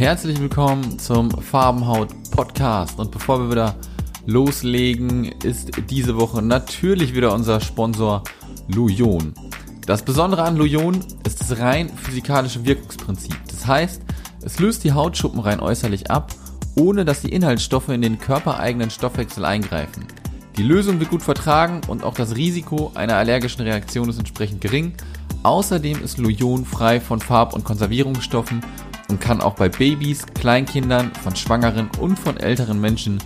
Herzlich willkommen zum Farbenhaut Podcast. Und bevor wir wieder loslegen, ist diese Woche natürlich wieder unser Sponsor Lujon. Das Besondere an Lujon ist das rein physikalische Wirkungsprinzip. Das heißt, es löst die Hautschuppen rein äußerlich ab, ohne dass die Inhaltsstoffe in den körpereigenen Stoffwechsel eingreifen. Die Lösung wird gut vertragen und auch das Risiko einer allergischen Reaktion ist entsprechend gering. Außerdem ist Lujon frei von Farb- und Konservierungsstoffen und kann auch bei Babys, Kleinkindern, von Schwangeren und von älteren Menschen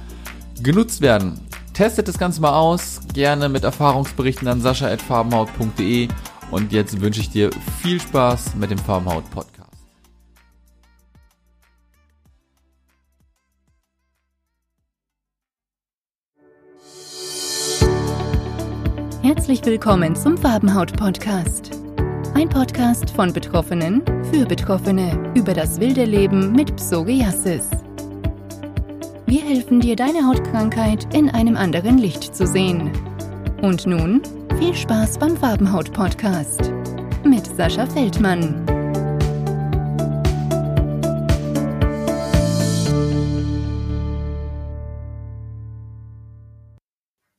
genutzt werden. Testet das Ganze mal aus, gerne mit Erfahrungsberichten an sascha.farbenhaut.de und jetzt wünsche ich dir viel Spaß mit dem Farbenhaut Podcast. Herzlich willkommen zum Farbenhaut Podcast. Ein Podcast von Betroffenen für Betroffene über das wilde Leben mit Psoriasis. Wir helfen dir, deine Hautkrankheit in einem anderen Licht zu sehen. Und nun viel Spaß beim Farbenhaut Podcast mit Sascha Feldmann.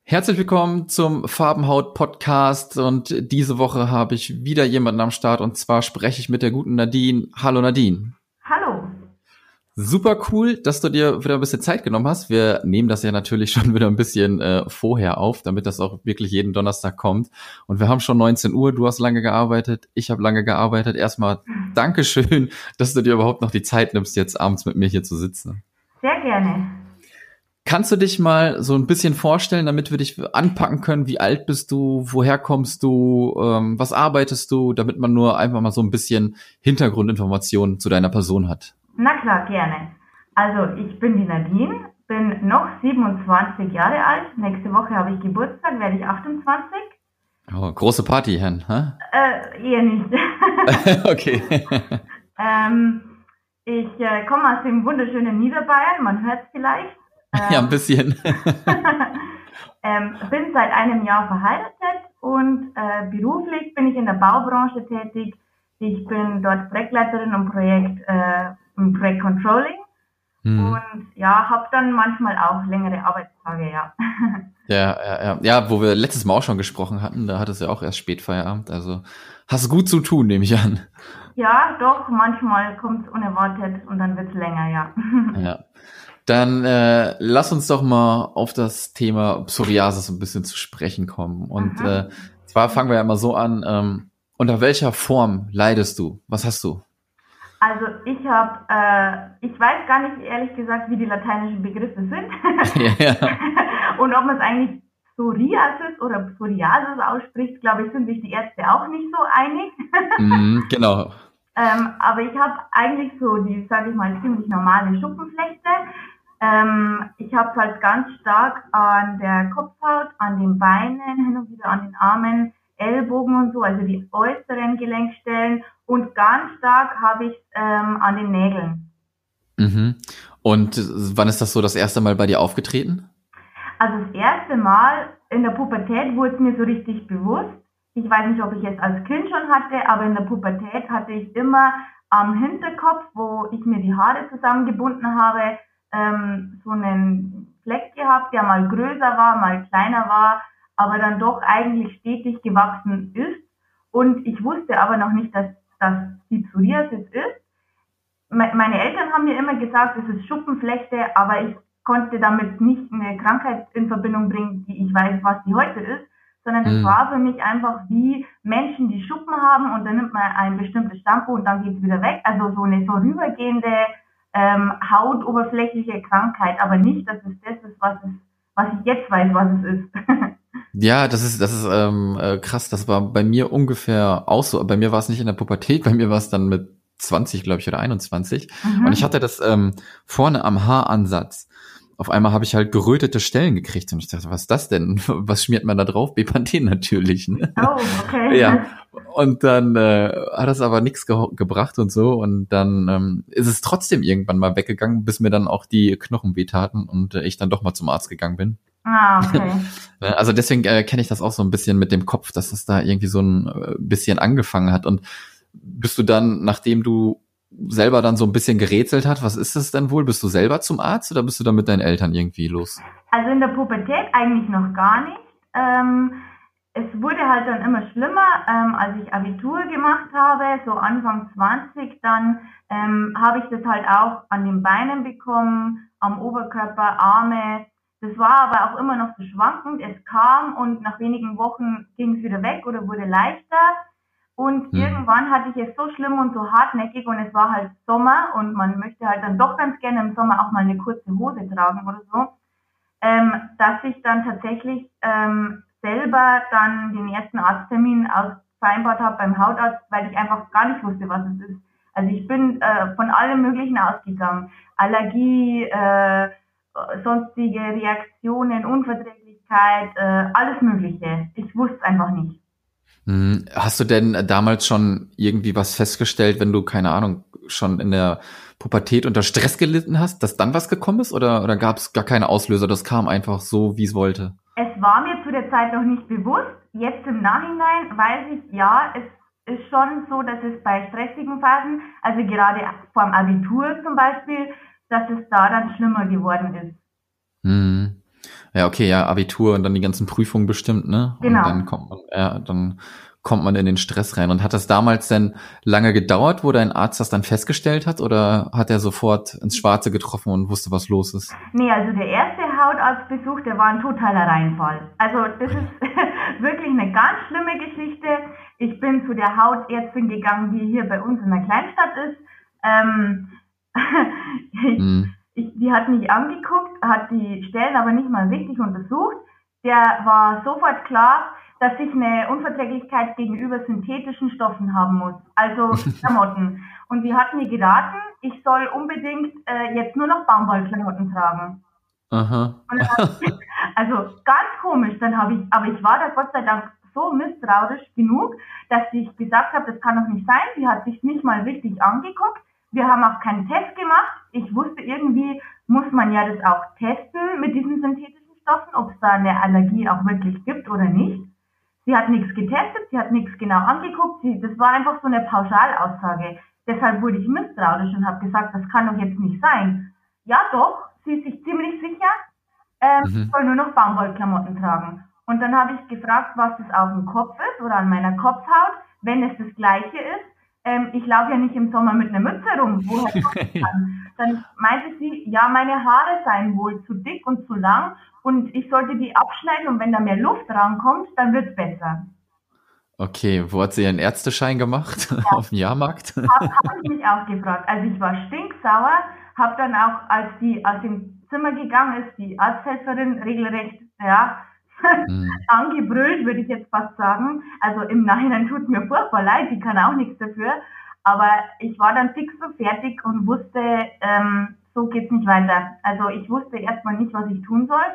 Herzlich willkommen zum Farbenhaut Podcast und diese Woche habe ich wieder jemanden am Start und zwar spreche ich mit der guten Nadine. Hallo Nadine. Hallo. Super cool, dass du dir wieder ein bisschen Zeit genommen hast. Wir nehmen das ja natürlich schon wieder ein bisschen äh, vorher auf, damit das auch wirklich jeden Donnerstag kommt. Und wir haben schon 19 Uhr, du hast lange gearbeitet, ich habe lange gearbeitet. Erstmal Dankeschön, dass du dir überhaupt noch die Zeit nimmst, jetzt abends mit mir hier zu sitzen. Sehr gerne. Kannst du dich mal so ein bisschen vorstellen, damit wir dich anpacken können? Wie alt bist du? Woher kommst du? Ähm, was arbeitest du? Damit man nur einfach mal so ein bisschen Hintergrundinformationen zu deiner Person hat. Na klar, gerne. Also ich bin die Nadine, bin noch 27 Jahre alt. Nächste Woche habe ich Geburtstag, werde ich 28. Oh, große Party, Herrn, hä? Äh, eher nicht. okay. ähm, ich äh, komme aus dem wunderschönen Niederbayern, man hört es vielleicht. ja, ein bisschen. ähm, bin seit einem Jahr verheiratet und äh, beruflich bin ich in der Baubranche tätig. Ich bin dort Projektleiterin im Projekt, äh, im Projekt Controlling. Hm. Und ja, habe dann manchmal auch längere Arbeitstage, ja. Ja, ja, ja. Ja, wo wir letztes Mal auch schon gesprochen hatten, da hattest du ja auch erst Spätfeierabend. Also hast gut zu tun, nehme ich an. Ja, doch, manchmal kommt es unerwartet und dann wird es länger, ja. Ja. Dann äh, lass uns doch mal auf das Thema Psoriasis ein bisschen zu sprechen kommen. Und Aha. äh, zwar fangen wir ja mal so an, ähm, unter welcher Form leidest du? Was hast du? Also ich habe, äh, ich weiß gar nicht ehrlich gesagt, wie die lateinischen Begriffe sind ja, ja. und ob man es eigentlich Psoriasis oder Psoriasis ausspricht, glaube ich, sind sich die Ärzte auch nicht so einig. Mhm, genau. ähm, aber ich habe eigentlich so die, sage ich mal, ziemlich normale Schuppenflechte. Ähm, ich habe es halt ganz stark an der Kopfhaut, an den Beinen, hin und wieder an den Armen, Ellbogen und so, also die äußeren Gelenkstellen und ganz stark habe ich ähm, an den Nägeln. Mhm. Und wann ist das so das erste Mal bei dir aufgetreten? Also das erste Mal in der Pubertät wurde es mir so richtig bewusst. Ich weiß nicht, ob ich es als Kind schon hatte, aber in der Pubertät hatte ich immer am Hinterkopf, wo ich mir die Haare zusammengebunden habe, ähm, so einen Fleck gehabt, der mal größer war, mal kleiner war, aber dann doch eigentlich stetig gewachsen ist. Und ich wusste aber noch nicht, dass das die Psoriasis ist. Me meine Eltern haben mir immer gesagt, es ist Schuppenflechte, aber ich konnte damit nicht eine Krankheit in Verbindung bringen, die ich weiß, was die heute ist, sondern es Mhm. war für mich einfach wie Menschen, die Schuppen haben und dann nimmt man ein bestimmtes Shampoo und dann geht es wieder weg. Also so eine vorübergehende ähm, hautoberflächliche Krankheit, aber nicht, dass es das ist, was, es, was ich jetzt weiß, was es ist. Ja, das ist, das ist ähm, äh, krass. Das war bei mir ungefähr auch so. Bei mir war es nicht in der Pubertät, bei mir war es dann mit 20, glaube ich, oder 21. Mhm. Und ich hatte das ähm, vorne am Haaransatz. Auf einmal habe ich halt gerötete Stellen gekriegt und ich dachte, was ist das denn? Was schmiert man da drauf? Bepanthen natürlich. Ne? Oh, okay. Ja. Und dann äh, hat das aber nichts ge gebracht und so. Und dann ähm, ist es trotzdem irgendwann mal weggegangen, bis mir dann auch die Knochen wehtaten und äh, ich dann doch mal zum Arzt gegangen bin. Ah, okay. Ne, Also deswegen äh, kenne ich das auch so ein bisschen mit dem Kopf, dass es da irgendwie so ein äh, bisschen angefangen hat. Und bist du dann, nachdem du selber dann so ein bisschen gerätselt hat, was ist das denn wohl? Bist du selber zum Arzt oder bist du da mit deinen Eltern irgendwie los? Also in der Pubertät eigentlich noch gar nicht. Ähm, es wurde halt dann immer schlimmer, ähm, als ich Abitur gemacht habe, so Anfang 20, dann ähm, habe ich das halt auch an den Beinen bekommen, am Oberkörper, Arme. Das war aber auch immer noch so schwankend. Es kam und nach wenigen Wochen ging es wieder weg oder wurde leichter. Und mhm. irgendwann hatte ich es so schlimm und so hartnäckig und es war halt Sommer und man möchte halt dann doch ganz gerne im Sommer auch mal eine kurze Hose tragen oder so, ähm, dass ich dann tatsächlich ähm, selber dann den ersten Arzttermin aus vereinbart habe beim Hautarzt, weil ich einfach gar nicht wusste, was es ist. Also ich bin äh, von allem Möglichen ausgegangen. Allergie, äh, sonstige Reaktionen, Unverträglichkeit, äh, alles Mögliche. Ich wusste es einfach nicht. Hm, hast du denn damals schon irgendwie was festgestellt, wenn du, keine Ahnung, schon in der Pubertät unter Stress gelitten hast, dass dann was gekommen ist oder, oder gab es gar keine Auslöser, das kam einfach so, wie es wollte? Es war mir zu der Zeit noch nicht bewusst. Jetzt im Nachhinein weiß ich, ja, es ist schon so, dass es bei stressigen Phasen, also gerade vor dem Abitur zum Beispiel, dass es da dann schlimmer geworden ist. Hm. Ja, okay, ja, Abitur und dann die ganzen Prüfungen bestimmt, ne? Genau. Und dann kommt man, ja, dann kommt man in den Stress rein. Und hat das damals denn lange gedauert, wo dein Arzt das dann festgestellt hat, oder hat er sofort ins Schwarze getroffen und wusste, was los ist? Nee, also der erste Hautarztbesuch, der war ein totaler Reinfall. Also das ist wirklich eine ganz schlimme Geschichte. Ich bin zu der Hautärztin gegangen, die hier bei uns in der Kleinstadt ist. Ähm, ich, mhm ich, die hat mich angeguckt, hat die Stellen aber nicht mal richtig untersucht. Der war sofort klar, dass ich eine Unverträglichkeit gegenüber synthetischen Stoffen haben muss, also Klamotten. Und die hat mir geraten, ich soll unbedingt äh, jetzt nur noch Baumwollklamotten tragen. Aha. Ich, also ganz komisch, dann habe ich, aber ich war da Gott sei Dank so misstrauisch genug, dass ich gesagt habe, das kann doch nicht sein. Die hat sich nicht mal richtig angeguckt. Wir haben auch keinen Test gemacht. Ich wusste irgendwie, muss man ja das auch testen mit diesen synthetischen Stoffen, ob es da eine Allergie auch wirklich gibt oder nicht. Sie hat nichts getestet, sie hat nichts genau angeguckt. Sie, das war einfach so eine Pauschalaussage. Deshalb wurde ich misstrauisch und habe gesagt, das kann doch jetzt nicht sein. Ja doch, sie ist sich ziemlich sicher, ähm, mhm. soll nur noch Baumwollklamotten tragen. Und dann habe ich gefragt, was das auf dem Kopf ist oder an meiner Kopfhaut. Wenn es das gleiche ist, ähm, ich laufe ja nicht im Sommer mit einer Mütze rum, woher kann. Dann meinte sie, ja, meine Haare seien wohl zu dick und zu lang und ich sollte die abschneiden und wenn da mehr Luft rankommt, dann wird's besser. Okay, wo hat sie ihren Ärzteschein gemacht? Ja. Auf dem Jahrmarkt? Habe hab ich mich auch gefragt. Also ich war stinksauer, habe dann auch, als die aus dem Zimmer gegangen ist, die Arzthelferin regelrecht, ja, mhm. angebrüllt, würde ich jetzt fast sagen. Also im Nachhinein tut mir furchtbar leid, die kann auch nichts dafür. Aber ich war dann fix und fertig und wusste, ähm, so geht's nicht weiter. Also ich wusste erstmal nicht, was ich tun soll.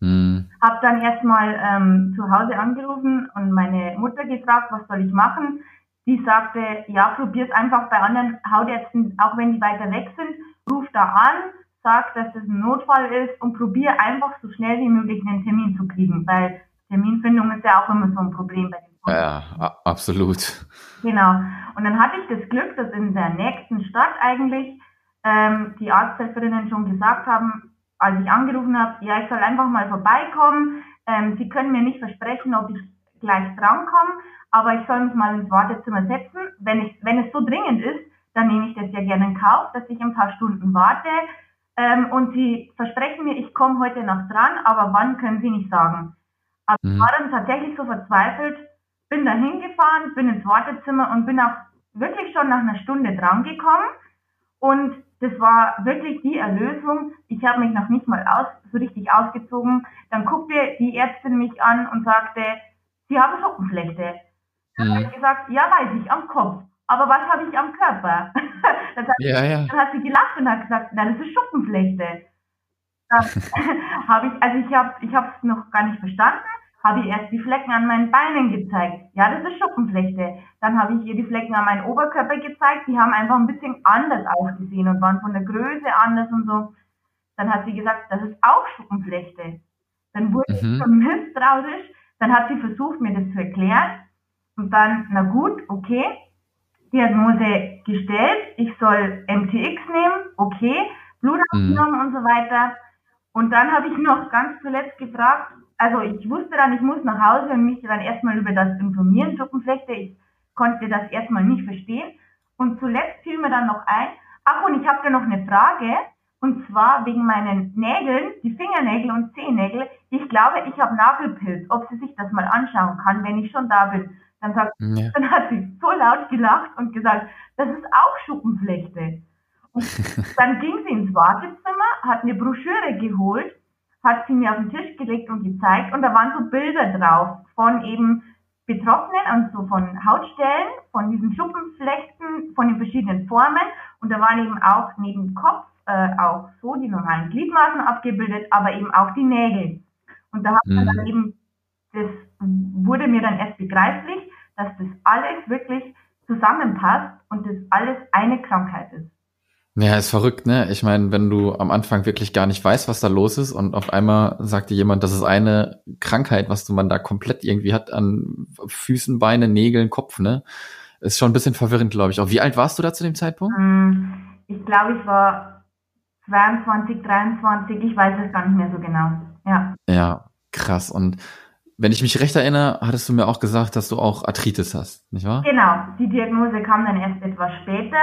Mhm. Hab dann erstmal ähm, zu Hause angerufen und meine Mutter gefragt, was soll ich machen. Die sagte, ja, probier's einfach bei anderen Hautärzten, auch wenn die weiter weg sind, ruf da an, sag, dass das ein Notfall ist und probiere einfach so schnell wie möglich einen Termin zu kriegen, weil Terminfindung ist ja auch immer so ein Problem bei den Kunden. Ja, absolut. Genau. Und dann hatte ich das Glück, dass in der nächsten Stadt eigentlich ähm, die Arzthelferinnen schon gesagt haben, als ich angerufen habe, ja, ich soll einfach mal vorbeikommen. Ähm, Sie können mir nicht versprechen, ob ich gleich drankomme, aber ich soll mich mal ins Wartezimmer setzen. Wenn, ich, wenn es so dringend ist, dann nehme ich das ja gerne in Kauf, dass ich ein paar Stunden warte. Ähm, und sie versprechen mir, ich komme heute noch dran, aber wann können sie nicht sagen. Aber mhm. ich war dann tatsächlich so verzweifelt, bin da hingefahren, bin ins Wartezimmer und bin auch wirklich schon nach einer Stunde dran gekommen. Und das war wirklich die Erlösung. Ich habe mich noch nicht mal aus, so richtig ausgezogen. Dann guckte die Ärztin mich an und sagte, Sie haben Schuppenflechte. Dann mhm. habe ich gesagt, ja, weiß ich, am Kopf aber was habe ich am Körper? dann, hat, ja, ja. dann hat sie gelacht und hat gesagt, nein, das ist Schuppenflechte. habe ich, also ich habe ich es noch gar nicht verstanden, habe ihr erst die Flecken an meinen Beinen gezeigt. Ja, das ist Schuppenflechte. Dann habe ich ihr die Flecken an meinen Oberkörper gezeigt, die haben einfach ein bisschen anders ausgesehen und waren von der Größe anders und so. Dann hat sie gesagt, das ist auch Schuppenflechte. Dann wurde mhm. ich schon misstrauisch. Dann hat sie versucht, mir das zu erklären. Und dann, na gut, okay, Diagnose gestellt, ich soll MTX nehmen, okay, Blut abgenommen mhm. und so weiter. Und dann habe ich noch ganz zuletzt gefragt, also ich wusste dann, ich muss nach Hause und mich dann erstmal über das informieren, Schuppenflechte. Ich konnte das erstmal nicht verstehen. Und zuletzt fiel mir dann noch ein, ach und ich habe da noch eine Frage. Und zwar wegen meinen Nägeln, die Fingernägel und Zehennägel. Ich glaube, ich habe Nagelpilz, ob sie sich das mal anschauen kann, wenn ich schon da bin. Dann, sagt, ja. dann hat sie so laut gelacht und gesagt, das ist auch Schuppenflechte. Und dann ging sie ins Wartezimmer, hat eine Broschüre geholt hat sie mir auf den Tisch gelegt und gezeigt und da waren so Bilder drauf von eben Betroffenen, also von Hautstellen, von diesen Schuppenflechten, von den verschiedenen Formen und da waren eben auch neben Kopf äh, auch so die normalen Gliedmaßen abgebildet, aber eben auch die Nägel. Und da hat man mhm. dann eben, das wurde mir dann erst begreiflich, dass das alles wirklich zusammenpasst und das alles eine Krankheit ist. Ja, ist verrückt, ne? Ich meine, wenn du am Anfang wirklich gar nicht weißt, was da los ist und auf einmal sagt dir jemand, das ist eine Krankheit, was du man da komplett irgendwie hat an Füßen, Beine, Nägeln, Kopf, ne? Ist schon ein bisschen verwirrend, glaube ich. Auch wie alt warst du da zu dem Zeitpunkt? Hm, ich glaube, ich war 22, 23, ich weiß es gar nicht mehr so genau. Ja. Ja, krass. Und wenn ich mich recht erinnere, hattest du mir auch gesagt, dass du auch Arthritis hast, nicht wahr? Genau, die Diagnose kam dann erst etwas später.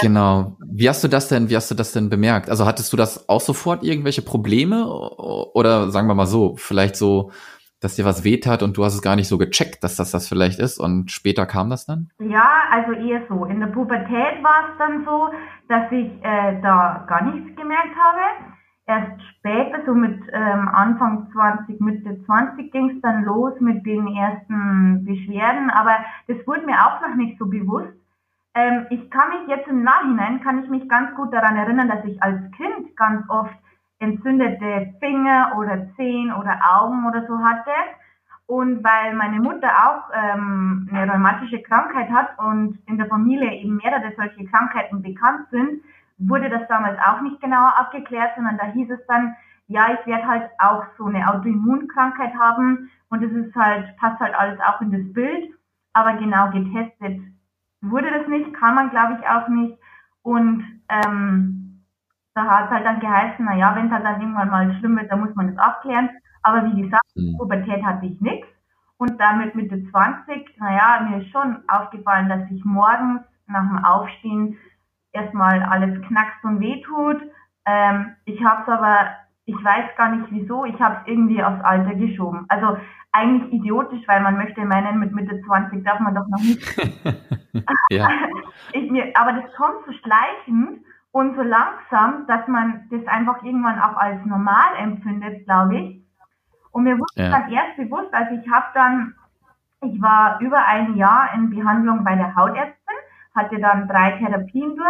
Genau. Wie hast du das denn, wie hast du das denn bemerkt? Also hattest du das auch sofort irgendwelche Probleme oder sagen wir mal so, vielleicht so, dass dir was weht hat und du hast es gar nicht so gecheckt, dass das das vielleicht ist und später kam das dann? Ja, also eher so. In der Pubertät war es dann so, dass ich äh, da gar nichts gemerkt habe. Erst später, so mit ähm, Anfang 20, Mitte 20 ging es dann los mit den ersten Beschwerden, aber das wurde mir auch noch nicht so bewusst ähm, ich kann mich jetzt im Nachhinein, kann ich mich ganz gut daran erinnern, dass ich als Kind ganz oft entzündete Finger oder Zehen oder Augen oder so hatte. Und weil meine Mutter auch ähm, eine rheumatische Krankheit hat und in der Familie eben mehrere solche Krankheiten bekannt sind, wurde das damals auch nicht genauer abgeklärt, sondern da hieß es dann, ja, ich werde halt auch so eine Autoimmunkrankheit haben und es ist halt, passt halt alles auch in das Bild, aber genau getestet wurde das nicht, kann man glaube ich auch nicht. Und ähm, da hat es halt dann geheißen, naja, wenn es halt dann irgendwann mal schlimm wird, dann muss man das abklären. Aber wie gesagt, mhm. Pubertät hatte ich nichts. Und damit Mitte 20, naja, mir ist schon aufgefallen, dass ich morgens nach dem Aufstehen erstmal alles knackst und wehtut. Ähm, ich habe es aber, ich weiß gar nicht wieso, ich habe es irgendwie aufs Alter geschoben. Also eigentlich idiotisch, weil man möchte meinen, mit Mitte 20 darf man doch noch nicht. ja. ich, mir, aber das kommt so schleichend und so langsam, dass man das einfach irgendwann auch als normal empfindet, glaube ich. Und mir wurde ja. dann erst bewusst, also ich habe dann, ich war über ein Jahr in Behandlung bei der Hautärztin, hatte dann drei Therapien durch,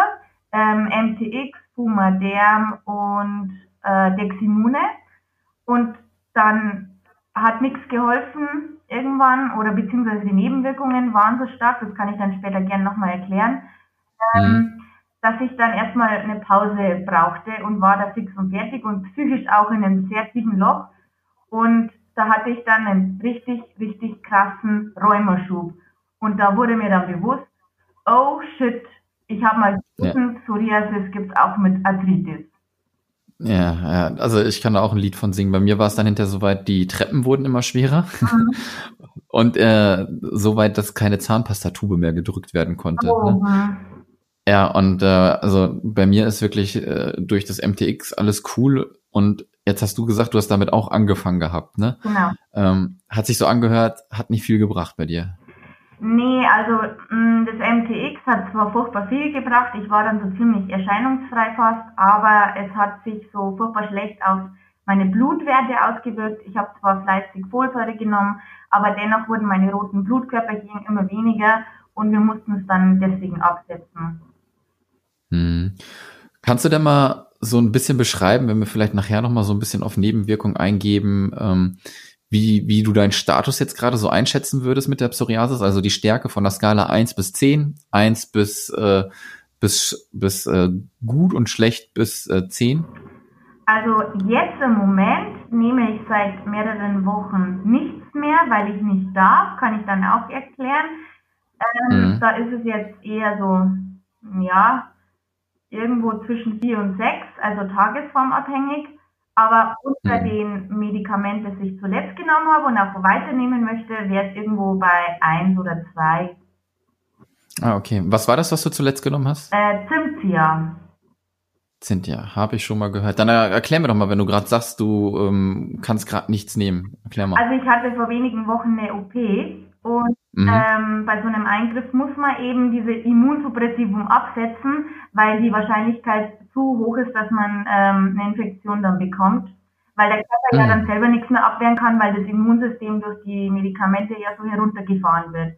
ähm, MTX, Fumaderm und äh, Deximune. Und dann hat nichts geholfen irgendwann oder beziehungsweise die Nebenwirkungen waren so stark, das kann ich dann später gerne nochmal erklären, ähm, mhm. dass ich dann erstmal eine Pause brauchte und war da fix und fertig und psychisch auch in einem sehr tiefen Loch. Und da hatte ich dann einen richtig, richtig krassen Rheumaschub. Und da wurde mir dann bewusst, oh shit, ich habe mal ja. Psoriasis gibt's auch mit Arthritis. Ja, ja, also ich kann da auch ein Lied von singen. Bei mir war es dann hinterher soweit, die Treppen wurden immer schwerer. Mhm. Und äh, soweit, dass keine Zahnpastatube mehr gedrückt werden konnte. Oh. Ne? Ja, und äh, also bei mir ist wirklich äh, durch das MTX alles cool. Und jetzt hast du gesagt, du hast damit auch angefangen gehabt, ne? Genau. Ähm, hat sich so angehört, hat nicht viel gebracht bei dir. Nee, also mm, das MTX hat zwar furchtbar viel gebracht, ich war dann so ziemlich erscheinungsfrei fast, aber es hat sich so furchtbar schlecht auf meine Blutwerte ausgewirkt. Ich habe zwar fleißig Folsäure genommen, aber dennoch wurden meine roten Blutkörperchen immer weniger und wir mussten es dann deswegen absetzen. Hm. Kannst du denn mal so ein bisschen beschreiben, wenn wir vielleicht nachher nochmal so ein bisschen auf Nebenwirkungen eingeben, ähm, wie, wie du deinen Status jetzt gerade so einschätzen würdest mit der Psoriasis, also die Stärke von der Skala 1 bis 10, 1 bis, äh, bis, bis äh, gut und schlecht bis äh, 10? Also jetzt im Moment nehme ich seit mehreren Wochen nichts mehr, weil ich nicht darf, kann ich dann auch erklären. Ähm, mhm. Da ist es jetzt eher so, ja, irgendwo zwischen vier und sechs, also tagesformabhängig. Aber unter mhm. den Medikamenten, das ich zuletzt genommen habe und auch weiternehmen möchte, wäre es irgendwo bei eins oder zwei. Ah, okay. Was war das, was du zuletzt genommen hast? Äh, Zimtzia. Cynthia, habe ich schon mal gehört. Dann erklär mir doch mal, wenn du gerade sagst, du ähm, kannst gerade nichts nehmen. Erklär mal. Also ich hatte vor wenigen Wochen eine OP und mhm. ähm, bei so einem Eingriff muss man eben diese Immunsuppressivum absetzen, weil die Wahrscheinlichkeit zu hoch ist, dass man ähm, eine Infektion dann bekommt. Weil der Körper mhm. ja dann selber nichts mehr abwehren kann, weil das Immunsystem durch die Medikamente ja so heruntergefahren wird.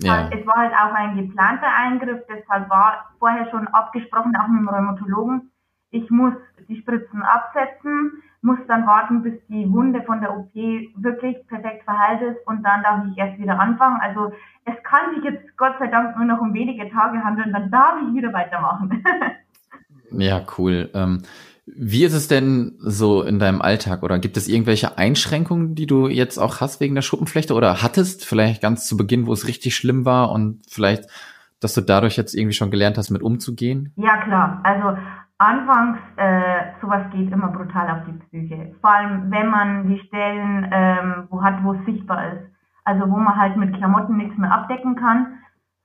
Ja. Es war halt auch ein geplanter Eingriff, deshalb war vorher schon abgesprochen, auch mit dem Rheumatologen. Ich muss die Spritzen absetzen, muss dann warten, bis die Wunde von der OP wirklich perfekt verheilt ist und dann darf ich erst wieder anfangen. Also es kann sich jetzt Gott sei Dank nur noch um wenige Tage handeln, dann darf ich wieder weitermachen. ja, cool. Ähm, wie ist es denn so in deinem Alltag oder gibt es irgendwelche Einschränkungen, die du jetzt auch hast wegen der Schuppenflechte oder hattest vielleicht ganz zu Beginn, wo es richtig schlimm war und vielleicht, dass du dadurch jetzt irgendwie schon gelernt hast, mit umzugehen? Ja, klar. Also anfangs, äh, sowas geht immer brutal auf die Psyche. Vor allem, wenn man die Stellen ähm, wo hat, wo es sichtbar ist. Also wo man halt mit Klamotten nichts mehr abdecken kann,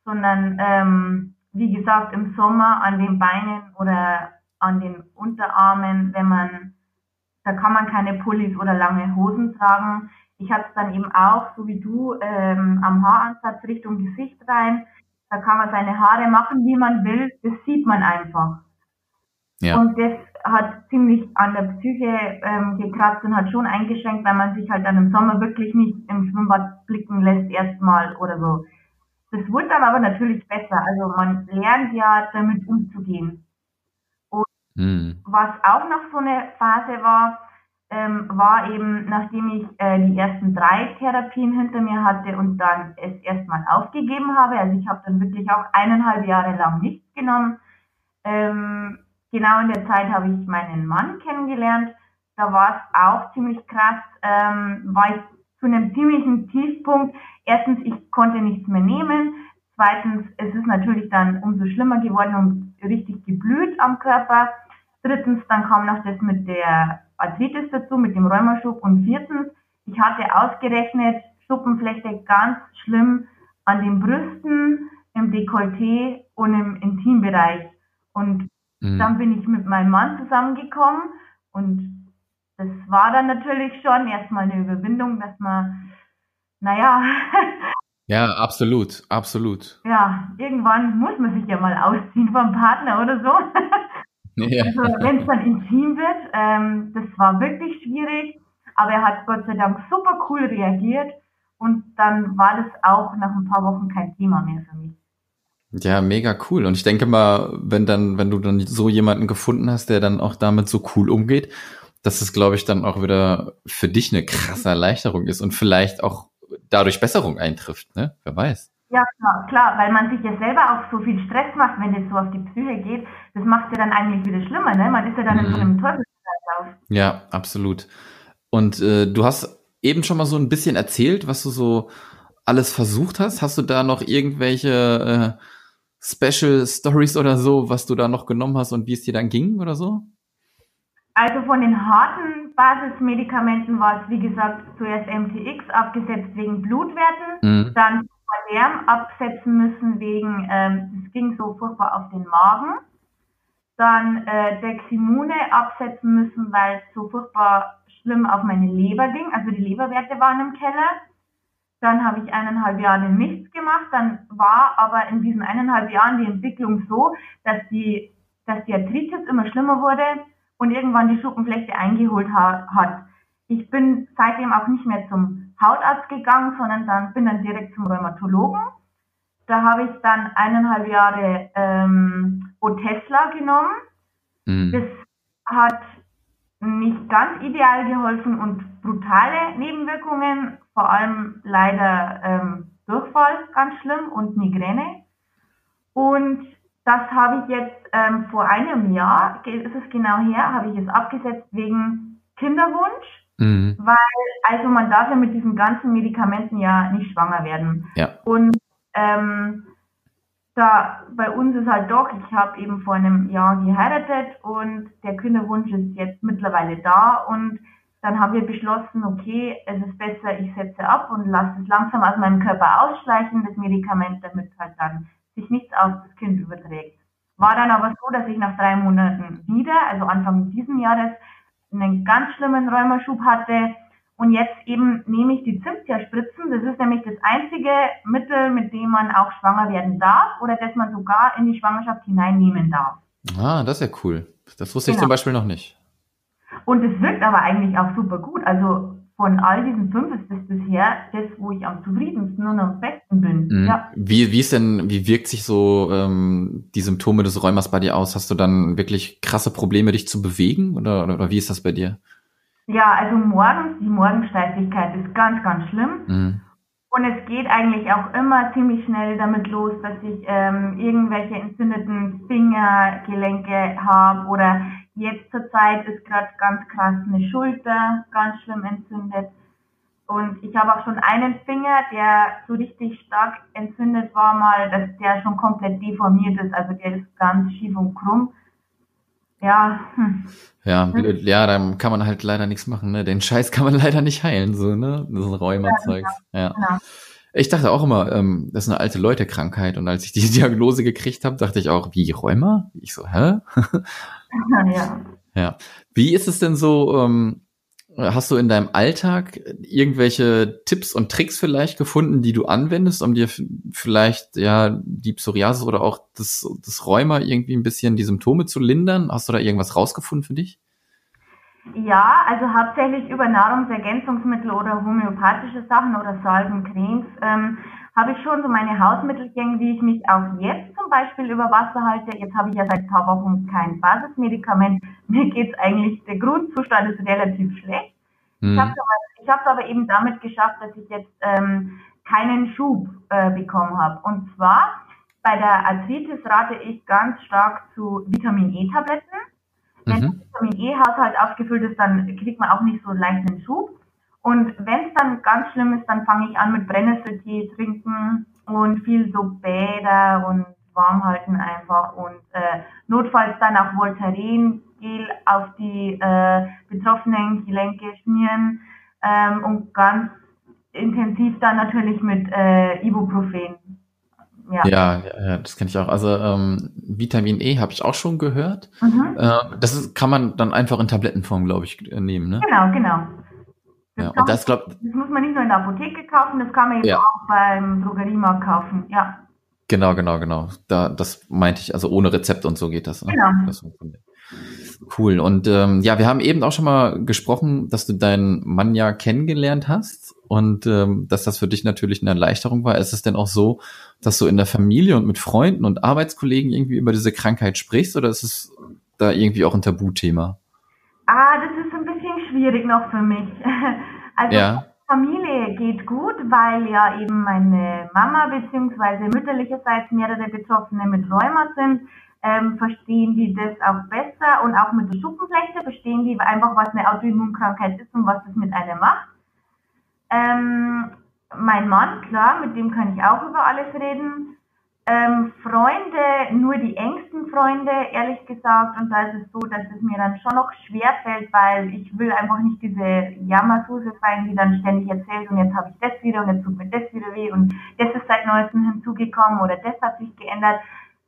sondern ähm, wie gesagt im Sommer an den Beinen oder an den Unterarmen, wenn man, da kann man keine Pullis oder lange Hosen tragen. Ich hatte es dann eben auch, so wie du, ähm, am Haaransatz Richtung Gesicht rein. Da kann man seine Haare machen, wie man will. Das sieht man einfach. Ja. Und das hat ziemlich an der Psyche ähm, gekratzt und hat schon eingeschränkt, weil man sich halt dann im Sommer wirklich nicht im Schwimmbad blicken lässt erstmal oder so. Das wird dann aber natürlich besser. Also man lernt ja damit umzugehen. Mhm. Was auch noch so eine Phase war, ähm, war eben, nachdem ich äh, die ersten drei Therapien hinter mir hatte und dann es erstmal aufgegeben habe, also ich habe dann wirklich auch eineinhalb Jahre lang nichts genommen. Ähm, genau in der Zeit habe ich meinen Mann kennengelernt. Da war es auch ziemlich krass, ähm, war ich zu einem ziemlichen Tiefpunkt. Erstens, ich konnte nichts mehr nehmen. Zweitens, es ist natürlich dann umso schlimmer geworden und richtig geblüht am Körper. Drittens, dann kam noch das mit der Arthritis dazu, mit dem Rheumaschub. Und viertens, ich hatte ausgerechnet Schuppenflechte ganz schlimm an den Brüsten, im Dekolleté und im Intimbereich. Und mhm. dann bin ich mit meinem Mann zusammengekommen und das war dann natürlich schon erstmal eine Überwindung, dass man, naja. ja, absolut, absolut. Ja, irgendwann muss man sich ja mal ausziehen vom Partner oder so. Ja. Also, wenn es dann intim wird, ähm, das war wirklich schwierig, aber er hat Gott sei Dank super cool reagiert und dann war das auch nach ein paar Wochen kein Thema mehr für mich. Ja, mega cool. Und ich denke mal, wenn dann, wenn du dann so jemanden gefunden hast, der dann auch damit so cool umgeht, dass es, glaube ich, dann auch wieder für dich eine krasse Erleichterung ist und vielleicht auch dadurch Besserung eintrifft, ne? Wer weiß. Ja, klar, klar, weil man sich ja selber auch so viel Stress macht, wenn es so auf die Psyche geht. Das macht ja dann eigentlich wieder schlimmer, ne? Man ist ja dann mhm. in so einem Teufelskreislauf. Ja, absolut. Und äh, du hast eben schon mal so ein bisschen erzählt, was du so alles versucht hast. Hast du da noch irgendwelche äh, Special Stories oder so, was du da noch genommen hast und wie es dir dann ging oder so? Also von den harten Basismedikamenten war es, wie gesagt, zuerst MTX abgesetzt wegen Blutwerten, mhm. dann Lärm absetzen müssen wegen, ähm, es ging so furchtbar auf den Magen. Dann äh, Deximune absetzen müssen, weil es so furchtbar schlimm auf meine Leber ging. Also die Leberwerte waren im Keller. Dann habe ich eineinhalb Jahre nichts gemacht. Dann war aber in diesen eineinhalb Jahren die Entwicklung so, dass die, dass die Arthritis immer schlimmer wurde und irgendwann die Schuppenflechte eingeholt ha hat. Ich bin seitdem auch nicht mehr zum Hautarzt gegangen, sondern dann bin dann direkt zum Rheumatologen. Da habe ich dann eineinhalb Jahre ähm, Otesla genommen. Mhm. Das hat nicht ganz ideal geholfen und brutale Nebenwirkungen, vor allem leider ähm, Durchfall ganz schlimm und Migräne. Und das habe ich jetzt ähm, vor einem Jahr, ist es genau her, habe ich es abgesetzt wegen Kinderwunsch Mhm. Weil, also man darf ja mit diesen ganzen Medikamenten ja nicht schwanger werden. Ja. Und Ähm, da bei uns ist halt doch, ich habe eben vor einem Jahr geheiratet und der Kinderwunsch ist jetzt mittlerweile da und dann haben wir beschlossen, okay, es ist besser, ich setze ab und lasse es langsam aus meinem Körper ausschleichen, das Medikament, damit halt dann sich nichts auf das Kind überträgt. War dann aber so, dass ich nach drei Monaten wieder, also Anfang dieses Jahres, einen ganz schlimmen Rheumaschub hatte und jetzt eben nehme ich die Zimtierspritzen. Das ist nämlich das einzige Mittel, mit dem man auch schwanger werden darf oder das man sogar in die Schwangerschaft hineinnehmen darf. Ah, das ist ja cool. Das wusste genau. ich zum Beispiel noch nicht. Und es wirkt aber eigentlich auch super gut. Also von all diesen fünf ist das bisher das, wo ich am zufriedensten und am besten bin. Mhm. Ja. Wie, wie ist denn, wie wirkt sich so ähm, die Symptome des Rheumas bei dir aus? Hast du dann wirklich krasse Probleme, dich zu bewegen oder, oder, oder wie ist das bei dir? Ja, also morgens, die Morgensteifigkeit ist ganz, ganz schlimm. Mhm. Und es geht eigentlich auch immer ziemlich schnell damit los, dass ich ähm, irgendwelche entzündeten Fingergelenke habe oder jetzt zur Zeit ist gerade ganz krass eine Schulter ganz schlimm entzündet. Und ich habe auch schon einen Finger, der so richtig stark entzündet war mal, dass der schon komplett deformiert ist. Also der ist ganz schief und krumm. Ja. Hm. Ja, ja, da kann man halt leider nichts machen, ne? Den Scheiß kann man leider nicht heilen, so, ne? Das ist ein Rheuma-Zeugs. Ja, ja. ja. Ich dachte auch immer, ähm, das ist eine alte Leute-Krankheit. Und als ich die Diagnose gekriegt habe, dachte ich auch, wie Rheuma? Ich so, hä? ja. Ja. Wie ist es denn so, ähm, Hast du in deinem Alltag irgendwelche Tipps und Tricks vielleicht gefunden, die du anwendest, um dir vielleicht ja die Psoriasis oder auch das, das Rheuma irgendwie ein bisschen die Symptome zu lindern? Hast du da irgendwas rausgefunden für dich? Ja, also hauptsächlich über Nahrungsergänzungsmittel oder homöopathische Sachen oder Salben, Cremes. Ähm, habe ich schon so meine Hausmittelchen, wie ich mich auch jetzt zum Beispiel über Wasser halte. Jetzt habe ich ja seit ein paar Wochen kein Basismedikament. Mir geht's eigentlich, der Grundzustand ist relativ schlecht. Mhm. Ich habe es aber, aber eben damit geschafft, dass ich jetzt ähm, keinen Schub äh, bekommen habe. Und zwar bei der Arthritis rate ich ganz stark zu Vitamin E-Tabletten. Wenn mhm. Vitamin E-Haushalt aufgefüllt ist, dann kriegt man auch nicht so leicht einen Schub. Und wenn es dann ganz schlimm ist, dann fange ich an mit Brennnesseltee trinken und viel so Bäder und warm halten einfach und äh, notfalls dann auch Voltaren-Gel auf die äh, betroffenen Gelenke schmieren ähm, und ganz intensiv dann natürlich mit äh, Ibuprofen. Ja. ja, ja, das kenne ich auch. Also ähm, Vitamin E habe ich auch schon gehört. Mhm. Äh, das ist, kann man dann einfach in Tablettenform, glaube ich, nehmen, ne? Genau, genau. Das, ja, und das, glaub, das muss man nicht nur in der Apotheke kaufen, das kann man eben ja. auch beim Drogeriemarkt kaufen, ja. Genau, genau, genau. Da, das meinte ich, also ohne Rezept und so geht das. Ne? Genau. Das cool. Und ähm, ja, wir haben eben auch schon mal gesprochen, dass du deinen Mann ja kennengelernt hast und ähm, dass das für dich natürlich eine Erleichterung war. Ist es denn auch so, dass du in der Familie und mit Freunden und Arbeitskollegen irgendwie über diese Krankheit sprichst oder ist es da irgendwie auch ein Tabuthema? Ah, das ist ein bisschen schwierig noch für mich. Also ja. Familie geht gut, weil ja eben meine Mama beziehungsweise mütterlicherseits mehrere Betroffene mit Rheuma sind. Ähm, verstehen die das auch besser und auch mit der Schuppenflechte verstehen die einfach, was eine Autoimmunkrankheit ist und was das mit einem macht. Ähm, mein Mann, klar, mit dem kann ich auch über alles reden. Ähm, Freunde, nur die engsten Freunde, ehrlich gesagt. Und da ist es so, dass es mir dann schon noch schwer fällt, weil ich will einfach nicht diese Jammersuse sein, die dann ständig erzählt und jetzt habe ich das wieder und jetzt tut mir das wieder weh und das ist seit neuestem hinzugekommen oder das hat sich geändert.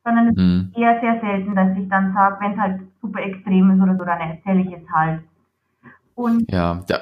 Sondern es mhm. ist eher sehr selten, dass ich dann sage, wenn es halt super extrem ist oder so, dann erzähle ich es halt. Und ja, ja.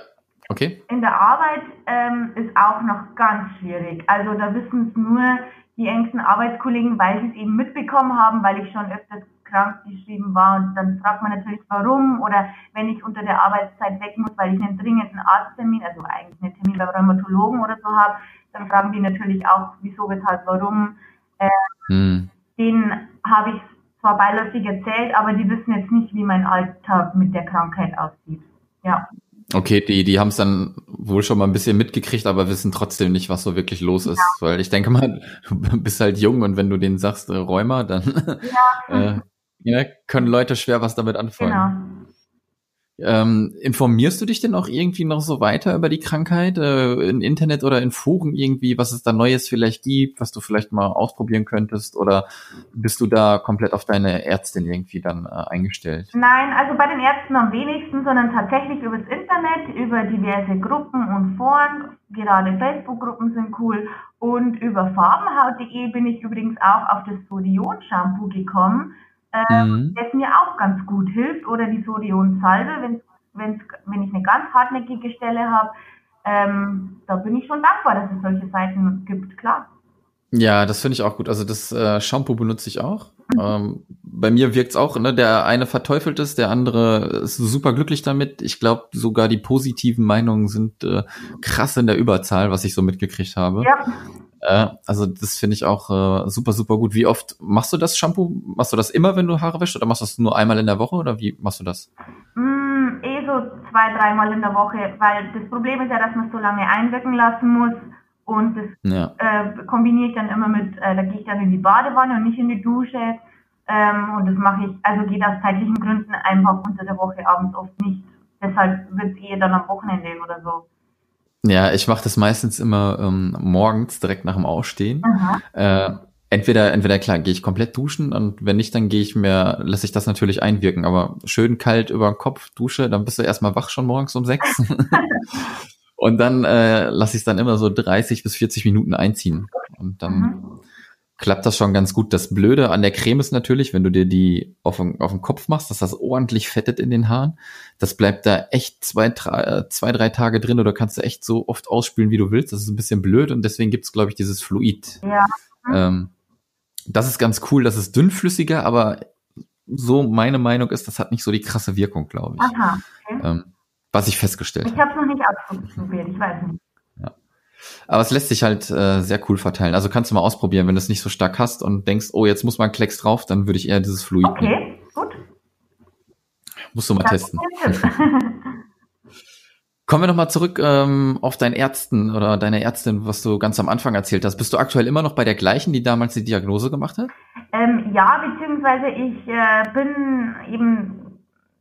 Okay. In der Arbeit ähm, ist auch noch ganz schwierig. Also da wissen es nur die engsten Arbeitskollegen, weil sie es eben mitbekommen haben, weil ich schon öfters krank geschrieben war und dann fragt man natürlich warum oder wenn ich unter der Arbeitszeit weg muss, weil ich einen dringenden Arzttermin, also eigentlich einen Termin beim Rheumatologen oder so habe, dann fragen die natürlich auch, wieso, weshalb, warum. Äh, hm. Den habe ich zwar beiläufig erzählt, aber die wissen jetzt nicht, wie mein Alltag mit der Krankheit aussieht. Ja. Okay, die, die haben es dann wohl schon mal ein bisschen mitgekriegt, aber wissen trotzdem nicht, was so wirklich los ist. Ja. Weil ich denke mal, du bist halt jung und wenn du denen sagst, äh, Rheuma, dann ja. äh, ja, können Leute schwer was damit anfangen. Genau. Ähm, informierst du dich denn auch irgendwie noch so weiter über die Krankheit äh, im Internet oder in Foren irgendwie, was es da Neues vielleicht gibt, was du vielleicht mal ausprobieren könntest oder bist du da komplett auf deine Ärztin irgendwie dann äh, eingestellt? Nein, also bei den Ärzten am wenigsten, sondern tatsächlich übers Internet, über diverse Gruppen und Foren. Gerade Facebook-Gruppen sind cool. Und über farbenhaut.de bin ich übrigens auch auf das Sodion-Shampoo gekommen ähm, mhm. das mir auch ganz gut hilft. Oder die Sodion-Salbe, wenn, wenn's, wenn ich eine ganz hartnäckige Stelle habe. Ähm, da bin ich schon dankbar, dass es solche Seiten gibt, klar. Ja, das finde ich auch gut. Also das äh, Shampoo benutze ich auch. Mhm. Ähm, bei mir wirkt's auch, ne? Der eine verteufelt es, der andere ist super glücklich damit. Ich glaube, sogar die positiven Meinungen sind äh, krass in der Überzahl, was ich so mitgekriegt habe. Ja. Äh, also das finde ich auch äh, super, super gut. Wie oft machst du das Shampoo? Machst du das immer, wenn du Haare wäschst oder machst du das nur einmal in der Woche oder wie machst du das? Mm, eh so zwei, dreimal in der Woche, weil das Problem ist ja, dass man so lange einwirken lassen muss und das ja. äh, kombiniere ich dann immer mit, äh, da gehe ich dann in die Badewanne und nicht in die Dusche. Ähm, und das mache ich, also geht aus zeitlichen Gründen einfach unter der Woche abends oft nicht. Deshalb wird es eher dann am Wochenende oder so. Ja, ich mache das meistens immer ähm, morgens direkt nach dem Aufstehen. Äh, entweder, entweder klar, gehe ich komplett duschen und wenn nicht, dann gehe ich mir, lasse ich das natürlich einwirken, aber schön kalt über den Kopf dusche, dann bist du erstmal wach schon morgens um sechs. und dann äh, lasse ich es dann immer so 30 bis 40 Minuten einziehen. Und dann mhm klappt das schon ganz gut. Das Blöde an der Creme ist natürlich, wenn du dir die auf, den, auf den Kopf machst, dass das ordentlich fettet in den Haaren. Das bleibt da echt zwei, drei, zwei, drei Tage drin oder kannst du echt so oft ausspülen, wie du willst. Das ist ein bisschen blöd und deswegen gibt's glaube ich, dieses Fluid. Ja. Ähm, das ist ganz cool, das ist dünnflüssiger, aber so meine Meinung ist, das hat nicht so die krasse Wirkung, glaube ich. Aha, okay. ähm, was ich festgestellt habe. Ich habe es noch nicht ausprobiert, ich weiß nicht. Aber es lässt sich halt äh, sehr cool verteilen. Also kannst du mal ausprobieren, wenn du es nicht so stark hast und denkst, oh, jetzt muss man Klecks drauf, dann würde ich eher dieses Fluid Okay, nehmen. gut. Musst du mal das testen. Kommen wir nochmal zurück ähm, auf deinen Ärzten oder deine Ärztin, was du ganz am Anfang erzählt hast. Bist du aktuell immer noch bei der gleichen, die damals die Diagnose gemacht hat? Ähm, ja, beziehungsweise ich äh, bin eben,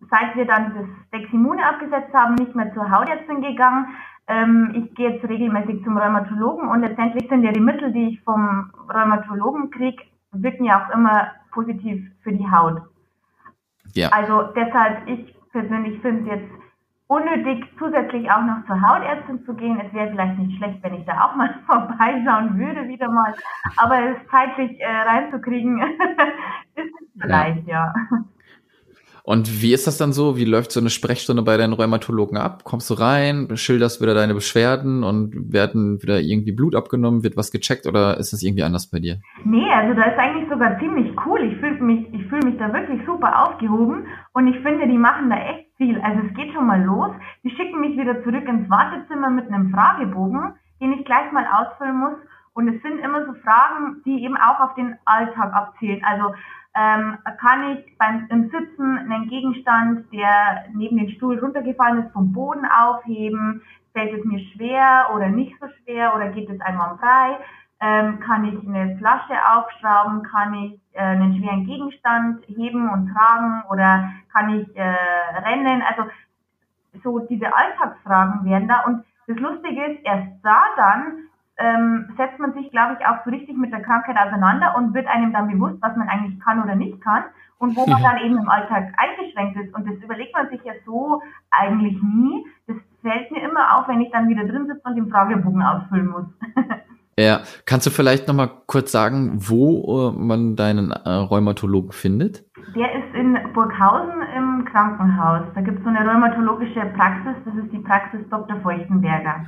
seit wir dann das Deximune abgesetzt haben, nicht mehr zur Hautärztin gegangen, ich gehe jetzt regelmäßig zum Rheumatologen und letztendlich sind ja die Mittel, die ich vom Rheumatologen kriege, wirken ja auch immer positiv für die Haut. Ja. Also deshalb, ich persönlich finde es jetzt unnötig, zusätzlich auch noch zur Hautärztin zu gehen. Es wäre vielleicht nicht schlecht, wenn ich da auch mal vorbeischauen würde, wieder mal. Aber es zeitlich äh, reinzukriegen, ist vielleicht, ja. ja. Und wie ist das dann so? Wie läuft so eine Sprechstunde bei deinen Rheumatologen ab? Kommst du rein, schilderst wieder deine Beschwerden und werden wieder irgendwie Blut abgenommen, wird was gecheckt oder ist das irgendwie anders bei dir? Nee, also da ist eigentlich sogar ziemlich cool. Ich fühle mich, ich fühle mich da wirklich super aufgehoben und ich finde, die machen da echt viel. Also es geht schon mal los. Die schicken mich wieder zurück ins Wartezimmer mit einem Fragebogen, den ich gleich mal ausfüllen muss. Und es sind immer so Fragen, die eben auch auf den Alltag abzielen. Also ähm, kann ich beim im Sitzen einen Gegenstand, der neben den Stuhl runtergefallen ist, vom Boden aufheben? Fällt es mir schwer oder nicht so schwer oder geht es einwandfrei? Ähm, kann ich eine Flasche aufschrauben? Kann ich äh, einen schweren Gegenstand heben und tragen oder kann ich äh, rennen? Also so diese Alltagsfragen werden da und das Lustige ist, erst da dann ähm, setzt man sich, glaube ich, auch so richtig mit der Krankheit auseinander und wird einem dann bewusst, was man eigentlich kann oder nicht kann und wo man dann eben im Alltag eingeschränkt ist. Und das überlegt man sich ja so eigentlich nie. Das fällt mir immer auf, wenn ich dann wieder drin sitze und den Fragebogen ausfüllen muss. Ja, kannst du vielleicht nochmal kurz sagen, wo äh, man deinen äh, Rheumatologen findet? Der ist in Burghausen im Krankenhaus. Da gibt es so eine rheumatologische Praxis, das ist die Praxis Dr. Feuchtenberger.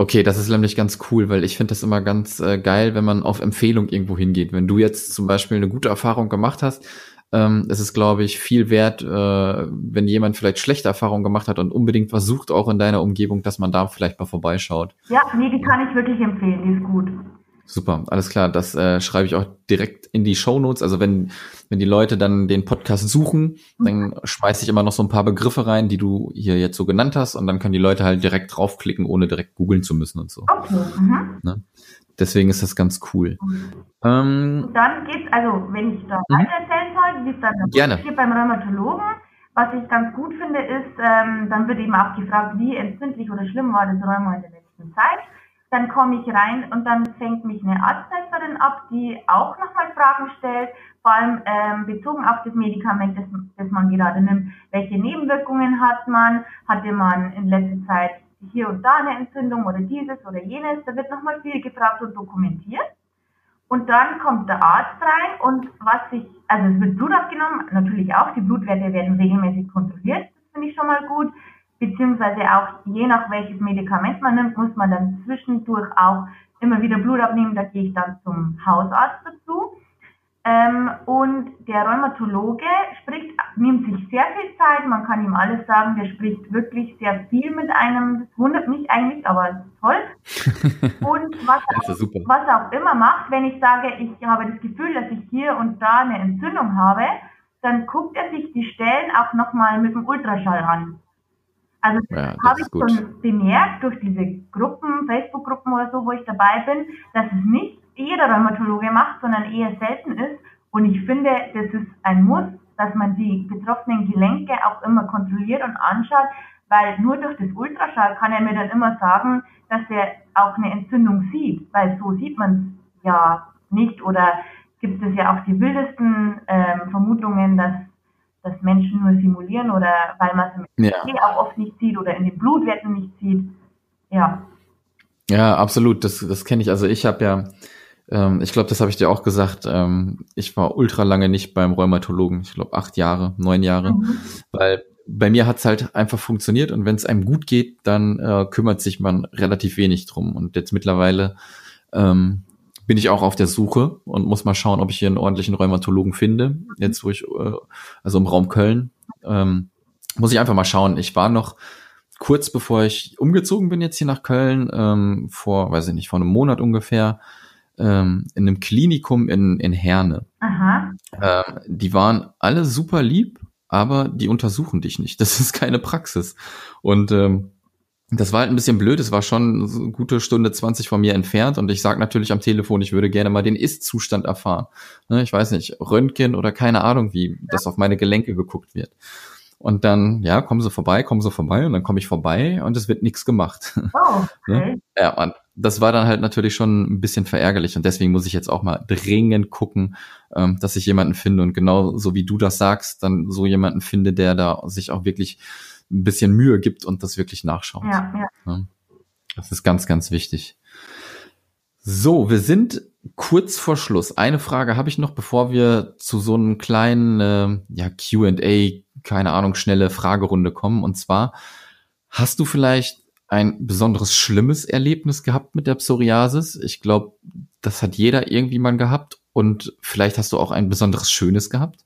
Okay, das ist nämlich ganz cool, weil ich finde das immer ganz äh, geil, wenn man auf Empfehlung irgendwo hingeht. Wenn du jetzt zum Beispiel eine gute Erfahrung gemacht hast, ähm, es ist, glaube ich, viel wert, äh, wenn jemand vielleicht schlechte Erfahrungen gemacht hat und unbedingt was sucht, auch in deiner Umgebung, dass man da vielleicht mal vorbeischaut. Ja, nee, die kann ich wirklich empfehlen, die ist gut. Super, alles klar. Das äh, schreibe ich auch direkt in die Show Notes. Also wenn wenn die Leute dann den Podcast suchen, dann schmeiße ich immer noch so ein paar Begriffe rein, die du hier jetzt so genannt hast, und dann können die Leute halt direkt draufklicken, ohne direkt googeln zu müssen und so. Okay. Mhm. Ne? Deswegen ist das ganz cool. Mhm. Ähm, dann geht's, also wenn ich da mhm. weiter erzählen soll, wie es dann Gerne. beim Rheumatologen was ich ganz gut finde, ist, ähm, dann wird eben auch gefragt, wie entzündlich oder schlimm war das Rheuma in der letzten Zeit. Dann komme ich rein und dann fängt mich eine Arzthelferin ab, die auch nochmal Fragen stellt, vor allem ähm, bezogen auf das Medikament, das, das man gerade nimmt. Welche Nebenwirkungen hat man? Hatte man in letzter Zeit hier und da eine Entzündung oder dieses oder jenes? Da wird nochmal viel gefragt und dokumentiert. Und dann kommt der Arzt rein und was sich, also es wird Blut abgenommen, natürlich auch, die Blutwerte werden regelmäßig kontrolliert, das finde ich schon mal gut, beziehungsweise auch je nach welches Medikament man nimmt, muss man dann zwischendurch auch immer wieder Blut abnehmen, da gehe ich dann zum Hausarzt dazu. Ähm, und der Rheumatologe spricht, nimmt sich sehr viel Zeit, man kann ihm alles sagen, der spricht wirklich sehr viel mit einem, das wundert mich eigentlich, aber es ist toll. Und was, auch, was auch immer macht, wenn ich sage, ich habe das Gefühl, dass ich hier und da eine Entzündung habe, dann guckt er sich die Stellen auch nochmal mit dem Ultraschall an. Also ja, habe ich schon bemerkt durch diese Gruppen, Facebook-Gruppen oder so, wo ich dabei bin, dass es nicht jeder Rheumatologe macht, sondern eher selten ist. Und ich finde, das ist ein Muss, dass man die betroffenen Gelenke auch immer kontrolliert und anschaut, weil nur durch das Ultraschall kann er mir dann immer sagen, dass er auch eine Entzündung sieht, weil so sieht man es ja nicht oder gibt es ja auch die wildesten ähm, Vermutungen, dass, dass Menschen nur simulieren oder weil man es im ja. auch oft nicht sieht oder in den Blutwerten nicht sieht. Ja. Ja, absolut. Das, das kenne ich. Also ich habe ja ähm, ich glaube, das habe ich dir auch gesagt. Ähm, ich war ultra lange nicht beim Rheumatologen. Ich glaube, acht Jahre, neun Jahre. Mhm. Weil bei mir hat's halt einfach funktioniert und wenn es einem gut geht, dann äh, kümmert sich man relativ wenig drum. Und jetzt mittlerweile ähm, bin ich auch auf der Suche und muss mal schauen, ob ich hier einen ordentlichen Rheumatologen finde. Jetzt, wo ich, äh, also im Raum Köln, ähm, muss ich einfach mal schauen. Ich war noch kurz bevor ich umgezogen bin jetzt hier nach Köln, ähm, vor, weiß ich nicht, vor einem Monat ungefähr, ähm, in einem Klinikum in, in Herne. Aha. Ähm, die waren alle super lieb, aber die untersuchen dich nicht. Das ist keine Praxis. Und ähm, das war halt ein bisschen blöd. Es war schon eine gute Stunde 20 von mir entfernt und ich sage natürlich am Telefon, ich würde gerne mal den Ist-Zustand erfahren. Ne, ich weiß nicht, Röntgen oder keine Ahnung, wie das auf meine Gelenke geguckt wird. Und dann, ja, kommen sie vorbei, kommen sie vorbei und dann komme ich vorbei und es wird nichts gemacht. Oh, ne? okay. Ja, und das war dann halt natürlich schon ein bisschen verärgerlich und deswegen muss ich jetzt auch mal dringend gucken, ähm, dass ich jemanden finde und genau so wie du das sagst, dann so jemanden finde, der da sich auch wirklich ein bisschen Mühe gibt und das wirklich nachschaut. Ja, ja. Das ist ganz, ganz wichtig. So, wir sind kurz vor Schluss. Eine Frage habe ich noch, bevor wir zu so einem kleinen äh, ja, QA, keine Ahnung, schnelle Fragerunde kommen. Und zwar, hast du vielleicht ein besonderes schlimmes Erlebnis gehabt mit der Psoriasis? Ich glaube, das hat jeder irgendwie mal gehabt. Und vielleicht hast du auch ein besonderes schönes gehabt?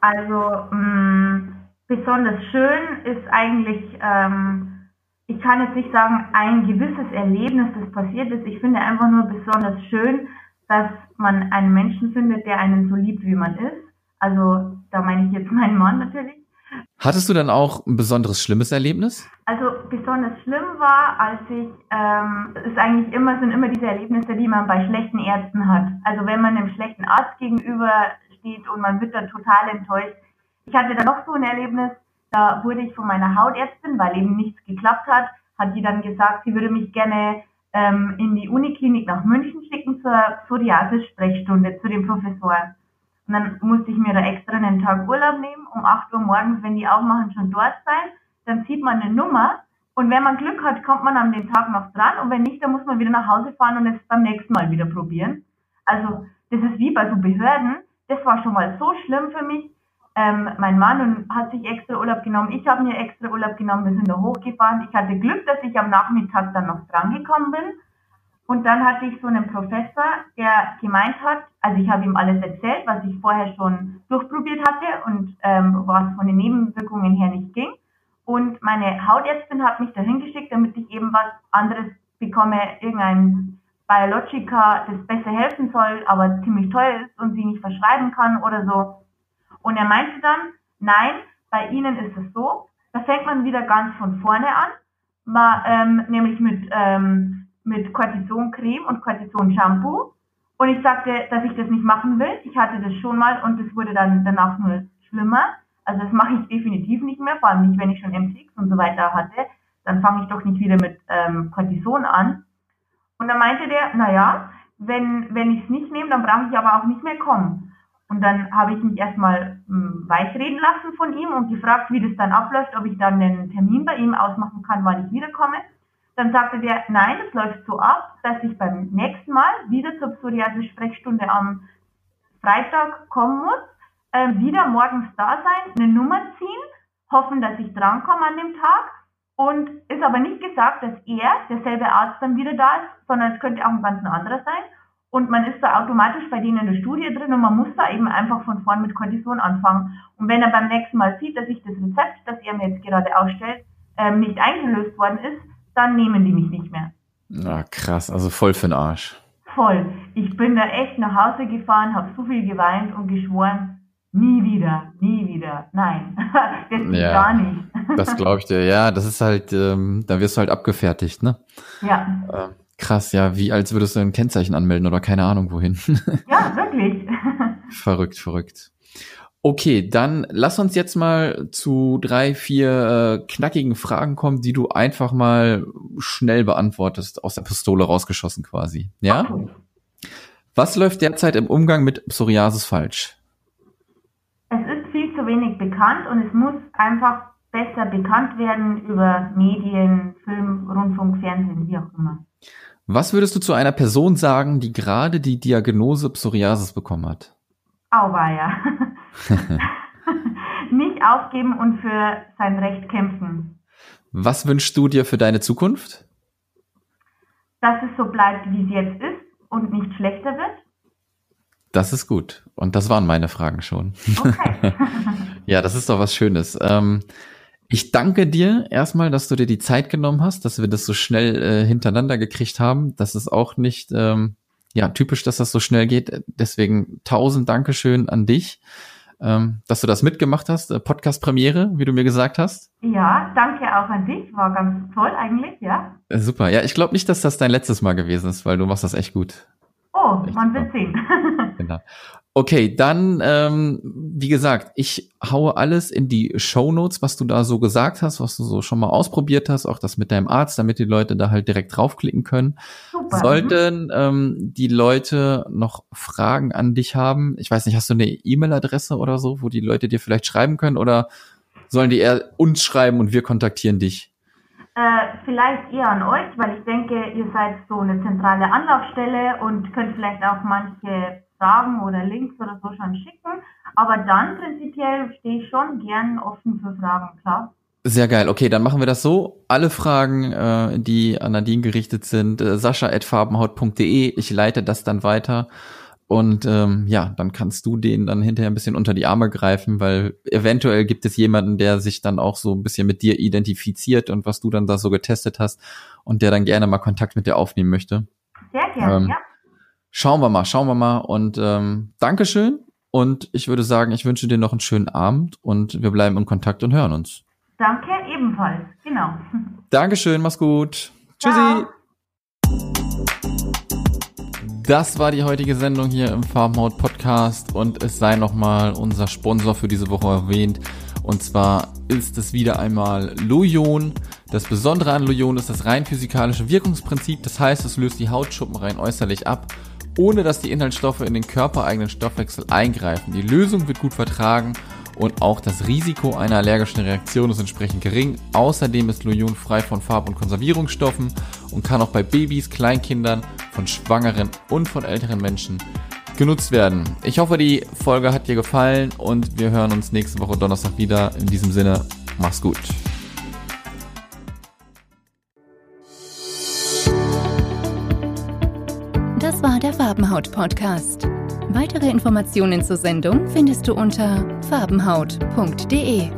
Also, mh, mm, besonders schön ist eigentlich, ähm, ich kann jetzt nicht sagen, ein gewisses Erlebnis, das passiert ist. Ich finde einfach nur besonders schön, dass man einen Menschen findet, der einen so liebt, wie man ist. Also, da meine ich jetzt meinen Mann natürlich. Hattest du dann auch ein besonderes schlimmes Erlebnis? Also besonders schlimm war, als ich, ähm, es ist eigentlich immer, sind immer diese Erlebnisse, die man bei schlechten Ärzten hat. Also wenn man einem schlechten Arzt gegenüber steht und man wird dann total enttäuscht. Ich hatte dann noch so ein Erlebnis, da wurde ich von meiner Hautärztin, weil eben nichts geklappt hat, hat die dann gesagt, sie würde mich gerne ähm, in die Uniklinik nach München schicken zur Psoriasis-Sprechstunde zu dem Professor. Und dann musste ich mir da extra einen Tag Urlaub nehmen, um 8 Uhr morgens, wenn die aufmachen, schon dort sein. Dann zieht man eine Nummer und wenn man Glück hat, kommt man an den Tag noch dran und wenn nicht, dann muss man wieder nach Hause fahren und es beim nächsten Mal wieder probieren. Also das ist wie bei so Behörden. Das war schon mal so schlimm für mich. Ähm, mein Mann hat sich extra Urlaub genommen, ich habe mir extra Urlaub genommen, wir sind da hochgefahren. Ich hatte Glück, dass ich am Nachmittag dann noch drangekommen bin und dann hatte ich so einen Professor, der gemeint hat, also ich habe ihm alles erzählt, was ich vorher schon durchprobiert hatte und ähm, was von den Nebenwirkungen her nicht ging. Und meine Hautärztin hat mich dahin geschickt, damit ich eben was anderes bekomme, irgendein Biologica, das besser helfen soll, aber ziemlich teuer ist und sie nicht verschreiben kann oder so. Und er meinte dann, nein, bei Ihnen ist es so, da fängt man wieder ganz von vorne an, mal, ähm, nämlich mit ähm, mit Cortisoncreme und Cortison-Shampoo. Und ich sagte, dass ich das nicht machen will. Ich hatte das schon mal und es wurde dann danach nur schlimmer. Also das mache ich definitiv nicht mehr, vor allem nicht, wenn ich schon MCX und so weiter hatte. Dann fange ich doch nicht wieder mit ähm, Cortison an. Und dann meinte der, naja, wenn, wenn ich es nicht nehme, dann brauche ich aber auch nicht mehr kommen. Und dann habe ich mich erstmal hm, weichreden lassen von ihm und gefragt, wie das dann abläuft, ob ich dann einen Termin bei ihm ausmachen kann, wann ich wiederkomme. Dann sagte der, nein, es läuft so ab, dass ich beim nächsten Mal wieder zur Psoriasis-Sprechstunde am Freitag kommen muss, äh, wieder morgens da sein, eine Nummer ziehen, hoffen, dass ich drankomme an dem Tag und ist aber nicht gesagt, dass er, derselbe Arzt, dann wieder da ist, sondern es könnte auch ein ganz anderer sein. Und man ist da automatisch bei denen in der Studie drin und man muss da eben einfach von vorn mit Cortison anfangen. Und wenn er beim nächsten Mal sieht, dass ich das Rezept, das er mir jetzt gerade ausstellt, ähm, nicht eingelöst worden ist, dann nehmen die mich nicht mehr. Na krass, also voll für den Arsch. Voll. Ich bin da echt nach Hause gefahren, habe so viel geweint und geschworen, nie wieder, nie wieder, nein, das geht ja, gar nicht. das glaube ich dir, ja, das ist halt, ähm, da wirst du halt abgefertigt, ne? Ja. Ähm, krass, ja, wie als würdest du ein Kennzeichen anmelden oder keine Ahnung wohin. ja, wirklich. verrückt, verrückt. Okay, dann lass uns jetzt mal zu drei, vier äh, knackigen Fragen kommen, die du einfach mal schnell beantwortest, aus der Pistole rausgeschossen quasi. Ja? Okay. Was läuft derzeit im Umgang mit Psoriasis falsch? Es ist viel zu wenig bekannt und es muss einfach besser bekannt werden über Medien, Film, Rundfunk, Fernsehen, wie auch immer. Was würdest du zu einer Person sagen, die gerade die Diagnose Psoriasis bekommen hat? Auweia. Nicht aufgeben und für sein Recht kämpfen. Was wünschst du dir für deine Zukunft? Dass es so bleibt, wie es jetzt ist und nicht schlechter wird. Das ist gut. Und das waren meine Fragen schon. Okay. ja, das ist doch was Schönes. Ähm, ich danke dir erstmal, dass du dir die Zeit genommen hast, dass wir das so schnell äh, hintereinander gekriegt haben. Das ist auch nicht ähm, ja typisch, dass das so schnell geht. Deswegen tausend Dankeschön an dich ähm, dass du das mitgemacht hast. Äh, Podcast-Premiere, wie du mir gesagt hast. Ja, danke auch an dich. War ganz toll eigentlich, ja. Äh, super. Ja, ich glaube nicht, dass das dein letztes Mal gewesen ist, weil du machst das echt gut. Oh, echt man wird sehen. genau. Okay, dann, ähm, wie gesagt, ich haue alles in die Show Notes, was du da so gesagt hast, was du so schon mal ausprobiert hast, auch das mit deinem Arzt, damit die Leute da halt direkt draufklicken können. Super. Sollten ähm, die Leute noch Fragen an dich haben, ich weiß nicht, hast du eine E-Mail-Adresse oder so, wo die Leute dir vielleicht schreiben können oder sollen die eher uns schreiben und wir kontaktieren dich? Äh, vielleicht eher an euch, weil ich denke, ihr seid so eine zentrale Anlaufstelle und könnt vielleicht auch manche Fragen oder Links oder so schon schicken. Aber dann prinzipiell stehe ich schon gern offen für Fragen, klar. Sehr geil. Okay, dann machen wir das so. Alle Fragen, äh, die an Nadine gerichtet sind, äh, sascha.farbenhaut.de. Ich leite das dann weiter. Und ähm, ja, dann kannst du denen dann hinterher ein bisschen unter die Arme greifen, weil eventuell gibt es jemanden, der sich dann auch so ein bisschen mit dir identifiziert und was du dann da so getestet hast und der dann gerne mal Kontakt mit dir aufnehmen möchte. Sehr gerne, ähm, ja. Schauen wir mal, schauen wir mal. Und ähm, Dankeschön. Und ich würde sagen, ich wünsche dir noch einen schönen Abend und wir bleiben in Kontakt und hören uns. Danke ebenfalls. Genau. Dankeschön, mach's gut. Ciao. Tschüssi. Das war die heutige Sendung hier im Farmhaut Podcast und es sei nochmal unser Sponsor für diese Woche erwähnt. Und zwar ist es wieder einmal Lojon. Das Besondere an Lojon ist das rein physikalische Wirkungsprinzip. Das heißt, es löst die Hautschuppen rein äußerlich ab ohne dass die Inhaltsstoffe in den körpereigenen Stoffwechsel eingreifen. Die Lösung wird gut vertragen und auch das Risiko einer allergischen Reaktion ist entsprechend gering. Außerdem ist Loyon frei von Farb- und Konservierungsstoffen und kann auch bei Babys, Kleinkindern, von Schwangeren und von älteren Menschen genutzt werden. Ich hoffe, die Folge hat dir gefallen und wir hören uns nächste Woche Donnerstag wieder. In diesem Sinne, mach's gut. Das war der Farbenhaut-Podcast. Weitere Informationen zur Sendung findest du unter farbenhaut.de.